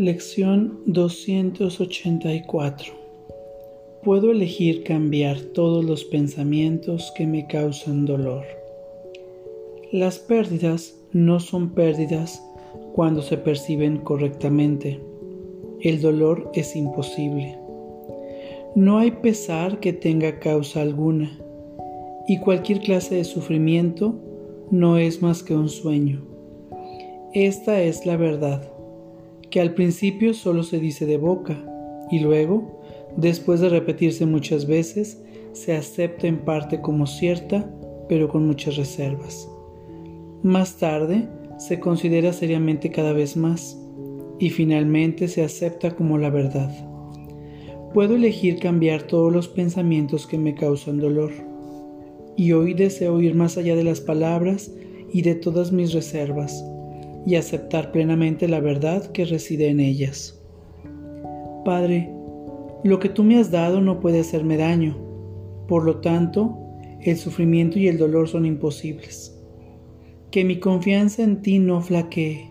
Lección 284 Puedo elegir cambiar todos los pensamientos que me causan dolor. Las pérdidas no son pérdidas cuando se perciben correctamente. El dolor es imposible. No hay pesar que tenga causa alguna, y cualquier clase de sufrimiento no es más que un sueño. Esta es la verdad, que al principio solo se dice de boca, y luego, después de repetirse muchas veces, se acepta en parte como cierta, pero con muchas reservas. Más tarde, se considera seriamente cada vez más, y finalmente se acepta como la verdad. Puedo elegir cambiar todos los pensamientos que me causan dolor, y hoy deseo ir más allá de las palabras y de todas mis reservas, y aceptar plenamente la verdad que reside en ellas. Padre, lo que tú me has dado no puede hacerme daño, por lo tanto, el sufrimiento y el dolor son imposibles. Que mi confianza en ti no flaquee,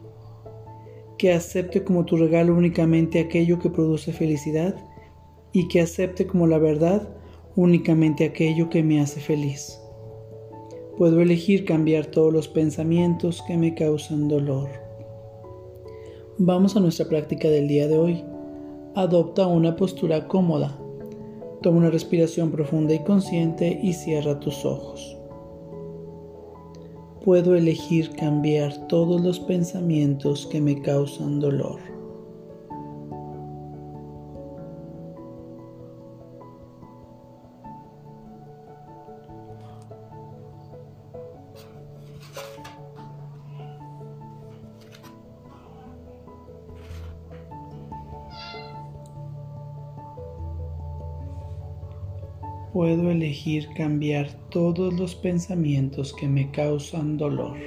que acepte como tu regalo únicamente aquello que produce felicidad y que acepte como la verdad únicamente aquello que me hace feliz. Puedo elegir cambiar todos los pensamientos que me causan dolor. Vamos a nuestra práctica del día de hoy. Adopta una postura cómoda. Toma una respiración profunda y consciente y cierra tus ojos. Puedo elegir cambiar todos los pensamientos que me causan dolor. Puedo elegir cambiar todos los pensamientos que me causan dolor.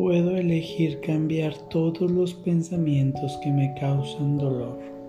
Puedo elegir cambiar todos los pensamientos que me causan dolor.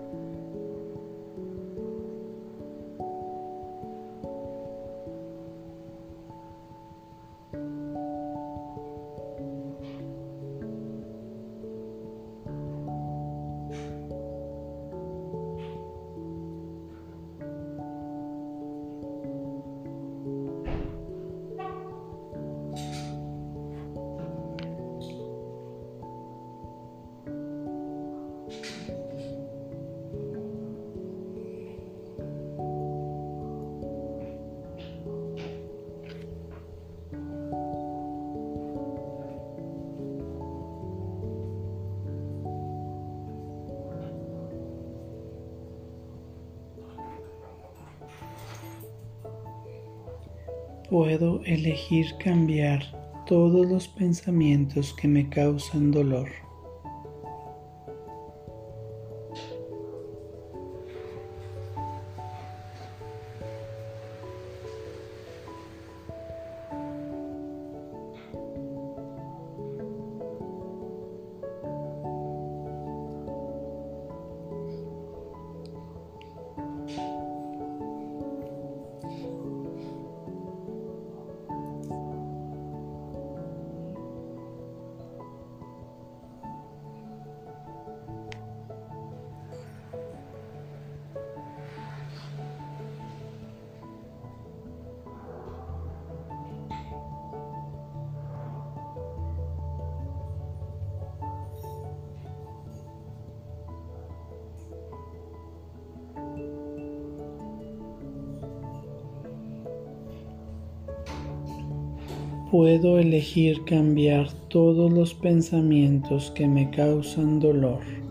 Puedo elegir cambiar todos los pensamientos que me causan dolor. Puedo elegir cambiar todos los pensamientos que me causan dolor.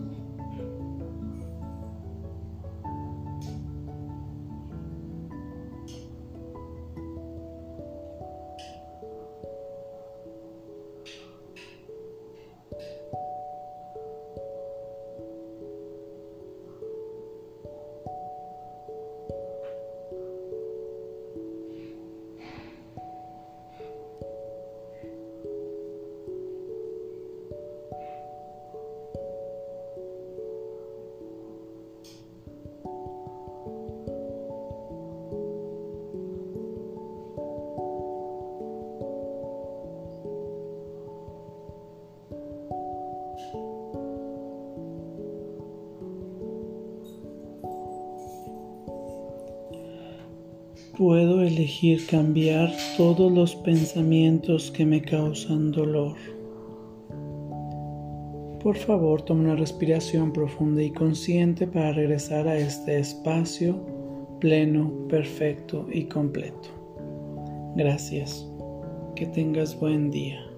Puedo elegir cambiar todos los pensamientos que me causan dolor. Por favor, toma una respiración profunda y consciente para regresar a este espacio pleno, perfecto y completo. Gracias. Que tengas buen día.